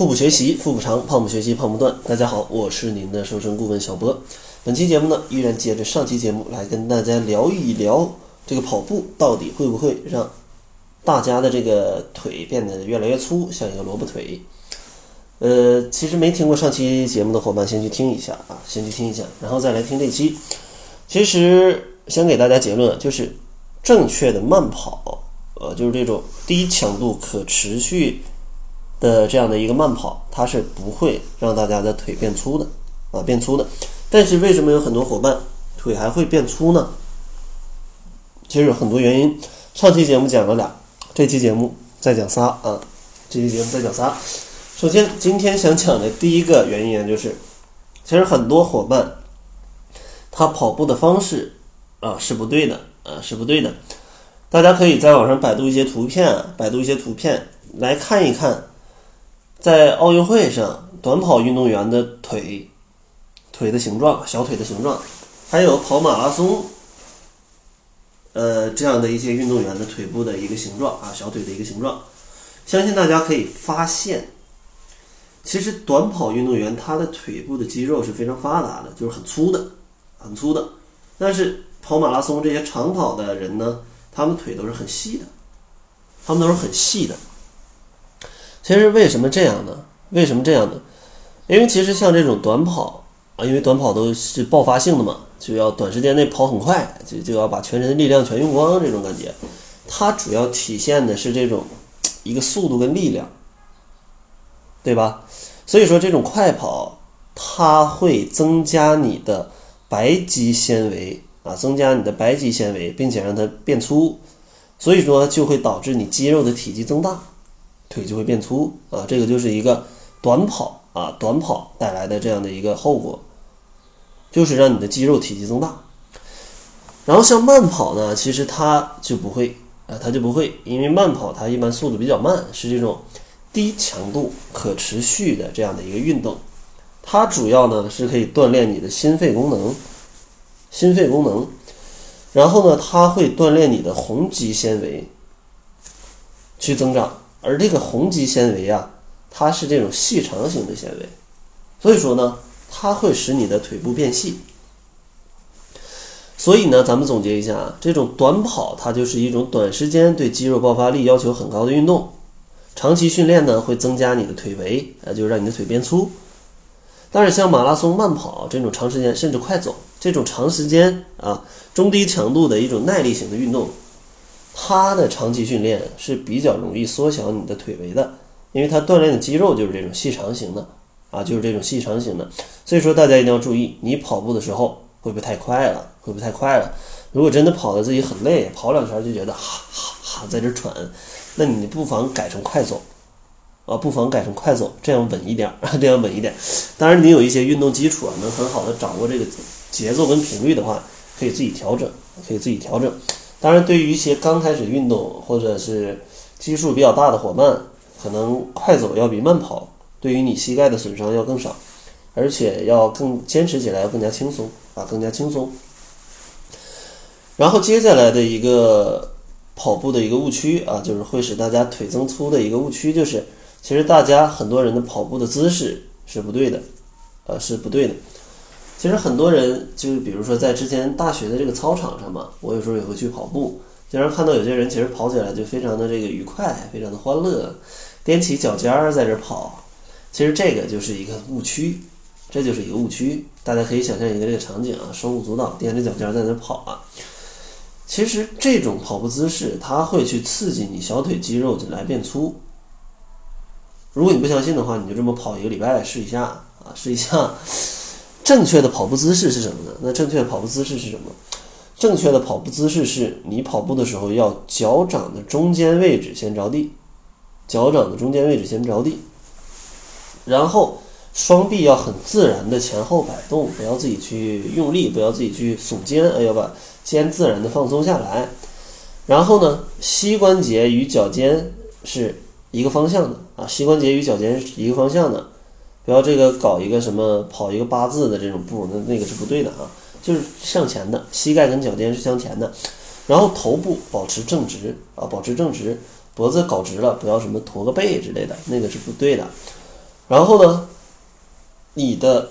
腹部学习，腹部长；胖不学习，胖不断。大家好，我是您的瘦身顾问小博。本期节目呢，依然接着上期节目来跟大家聊一聊这个跑步到底会不会让大家的这个腿变得越来越粗，像一个萝卜腿。呃，其实没听过上期节目的伙伴，先去听一下啊，先去听一下，然后再来听这期。其实想给大家结论，就是正确的慢跑，呃，就是这种低强度可持续。的这样的一个慢跑，它是不会让大家的腿变粗的啊，变粗的。但是为什么有很多伙伴腿还会变粗呢？其实有很多原因。上期节目讲了俩，这期节目再讲仨啊，这期节目再讲仨。首先，今天想讲的第一个原因就是，其实很多伙伴他跑步的方式啊是不对的啊是不对的。大家可以在网上百度一些图片啊，百度一些图片来看一看。在奥运会上，短跑运动员的腿腿的形状，小腿的形状，还有跑马拉松，呃，这样的一些运动员的腿部的一个形状啊，小腿的一个形状，相信大家可以发现，其实短跑运动员他的腿部的肌肉是非常发达的，就是很粗的，很粗的。但是跑马拉松这些长跑的人呢，他们腿都是很细的，他们都是很细的。其实为什么这样呢？为什么这样呢？因为其实像这种短跑啊，因为短跑都是爆发性的嘛，就要短时间内跑很快，就就要把全身的力量全用光这种感觉。它主要体现的是这种一个速度跟力量，对吧？所以说这种快跑，它会增加你的白肌纤维啊，增加你的白肌纤维，并且让它变粗，所以说就会导致你肌肉的体积增大。腿就会变粗啊，这个就是一个短跑啊，短跑带来的这样的一个后果，就是让你的肌肉体积增大。然后像慢跑呢，其实它就不会啊，它就不会，因为慢跑它一般速度比较慢，是这种低强度可持续的这样的一个运动。它主要呢是可以锻炼你的心肺功能，心肺功能。然后呢，它会锻炼你的红肌纤维去增长。而这个红肌纤维啊，它是这种细长型的纤维，所以说呢，它会使你的腿部变细。所以呢，咱们总结一下啊，这种短跑它就是一种短时间对肌肉爆发力要求很高的运动，长期训练呢会增加你的腿围，啊，就让你的腿变粗。但是像马拉松、慢跑这种长时间甚至快走这种长时间啊中低强度的一种耐力型的运动。它的长期训练是比较容易缩小你的腿围的，因为它锻炼的肌肉就是这种细长型的啊，就是这种细长型的。所以说大家一定要注意，你跑步的时候会不会太快了？会不会太快了？如果真的跑的自己很累，跑两圈就觉得哈哈哈在这喘，那你不妨改成快走啊，不妨改成快走，这样稳一点，这样稳一点。当然，你有一些运动基础啊，能很好的掌握这个节奏跟频率的话，可以自己调整，可以自己调整。当然，对于一些刚开始运动或者是基数比较大的伙伴，可能快走要比慢跑对于你膝盖的损伤要更少，而且要更坚持起来要更加轻松啊，更加轻松。然后接下来的一个跑步的一个误区啊，就是会使大家腿增粗的一个误区，就是其实大家很多人的跑步的姿势是不对的，呃，是不对的。其实很多人就是比如说在之前大学的这个操场上嘛，我有时候也会去跑步，经常看到有些人其实跑起来就非常的这个愉快，非常的欢乐，踮起脚尖儿在这跑。其实这个就是一个误区，这就是一个误区。大家可以想象一个这个场景啊，手舞足蹈，踮着脚尖在那跑啊。其实这种跑步姿势，它会去刺激你小腿肌肉就来变粗。如果你不相信的话，你就这么跑一个礼拜试一下啊，试一下。正确的跑步姿势是什么呢？那正确的跑步姿势是什么？正确的跑步姿势是你跑步的时候要脚掌的中间位置先着地，脚掌的中间位置先着地，然后双臂要很自然的前后摆动，不要自己去用力，不要自己去耸肩，哎，要把肩自然的放松下来。然后呢，膝关节与脚尖是一个方向的啊，膝关节与脚尖是一个方向的。不要这个搞一个什么跑一个八字的这种步，那那个是不对的啊，就是向前的，膝盖跟脚尖是向前的，然后头部保持正直啊，保持正直，脖子搞直了，不要什么驼个背之类的，那个是不对的。然后呢，你的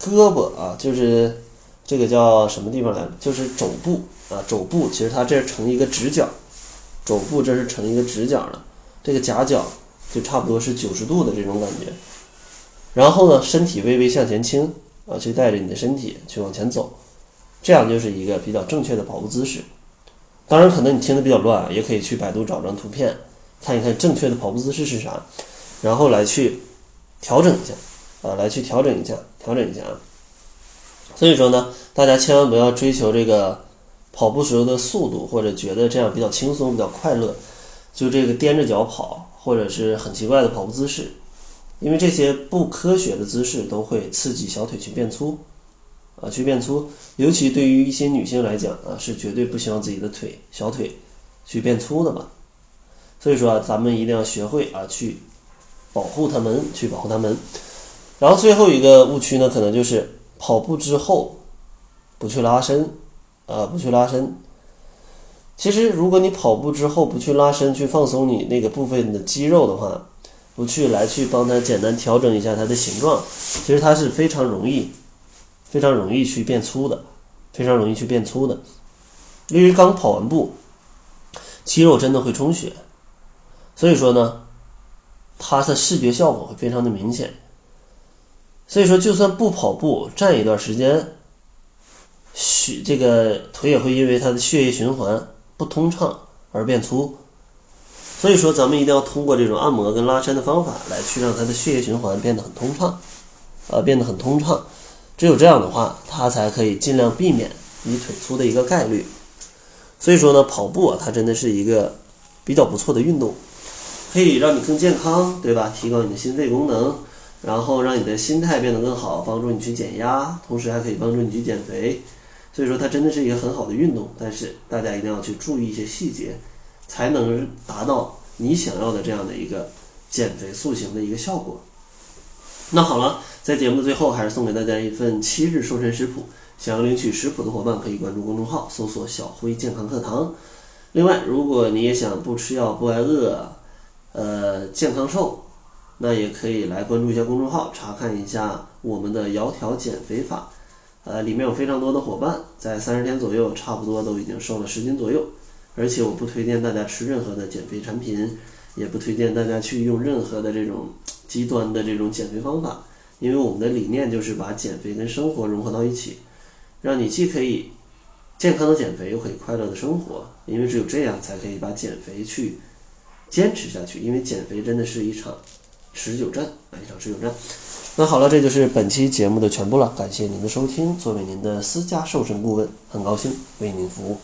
胳膊啊，就是这个叫什么地方来着？就是肘部啊，肘部其实它这成一个直角，肘部这是成一个直角的，这个夹角就差不多是九十度的这种感觉。然后呢，身体微微向前倾啊，去带着你的身体去往前走，这样就是一个比较正确的跑步姿势。当然，可能你听的比较乱，也可以去百度找张图片，看一看正确的跑步姿势是啥，然后来去调整一下啊，来去调整一下，调整一下啊。所以说呢，大家千万不要追求这个跑步时候的速度，或者觉得这样比较轻松、比较快乐，就这个踮着脚跑，或者是很奇怪的跑步姿势。因为这些不科学的姿势都会刺激小腿去变粗，啊，去变粗，尤其对于一些女性来讲啊，是绝对不希望自己的腿小腿去变粗的嘛。所以说啊，咱们一定要学会啊，去保护它们，去保护它们。然后最后一个误区呢，可能就是跑步之后不去拉伸，啊，不去拉伸。其实如果你跑步之后不去拉伸，去放松你那个部分的肌肉的话，不去来去帮它简单调整一下它的形状，其实它是非常容易、非常容易去变粗的，非常容易去变粗的。因为刚跑完步，肌肉真的会充血，所以说呢，它的视觉效果会非常的明显。所以说，就算不跑步，站一段时间，血这个腿也会因为它的血液循环不通畅而变粗。所以说，咱们一定要通过这种按摩跟拉伸的方法来去让它的血液循环变得很通畅，呃，变得很通畅。只有这样的话，它才可以尽量避免你腿粗的一个概率。所以说呢，跑步啊，它真的是一个比较不错的运动，可以让你更健康，对吧？提高你的心肺功能，然后让你的心态变得更好，帮助你去减压，同时还可以帮助你去减肥。所以说，它真的是一个很好的运动。但是大家一定要去注意一些细节。才能达到你想要的这样的一个减肥塑形的一个效果。那好了，在节目的最后，还是送给大家一份七日瘦身食谱。想要领取食谱的伙伴，可以关注公众号，搜索“小辉健康课堂”。另外，如果你也想不吃药、不挨饿，呃，健康瘦，那也可以来关注一下公众号，查看一下我们的窈窕减肥法。呃，里面有非常多的伙伴，在三十天左右，差不多都已经瘦了十斤左右。而且我不推荐大家吃任何的减肥产品，也不推荐大家去用任何的这种极端的这种减肥方法，因为我们的理念就是把减肥跟生活融合到一起，让你既可以健康的减肥，又可以快乐的生活。因为只有这样才可以把减肥去坚持下去。因为减肥真的是一场持久战啊，一场持久战。那好了，这就是本期节目的全部了。感谢您的收听，作为您的私家瘦身顾问，很高兴为您服务。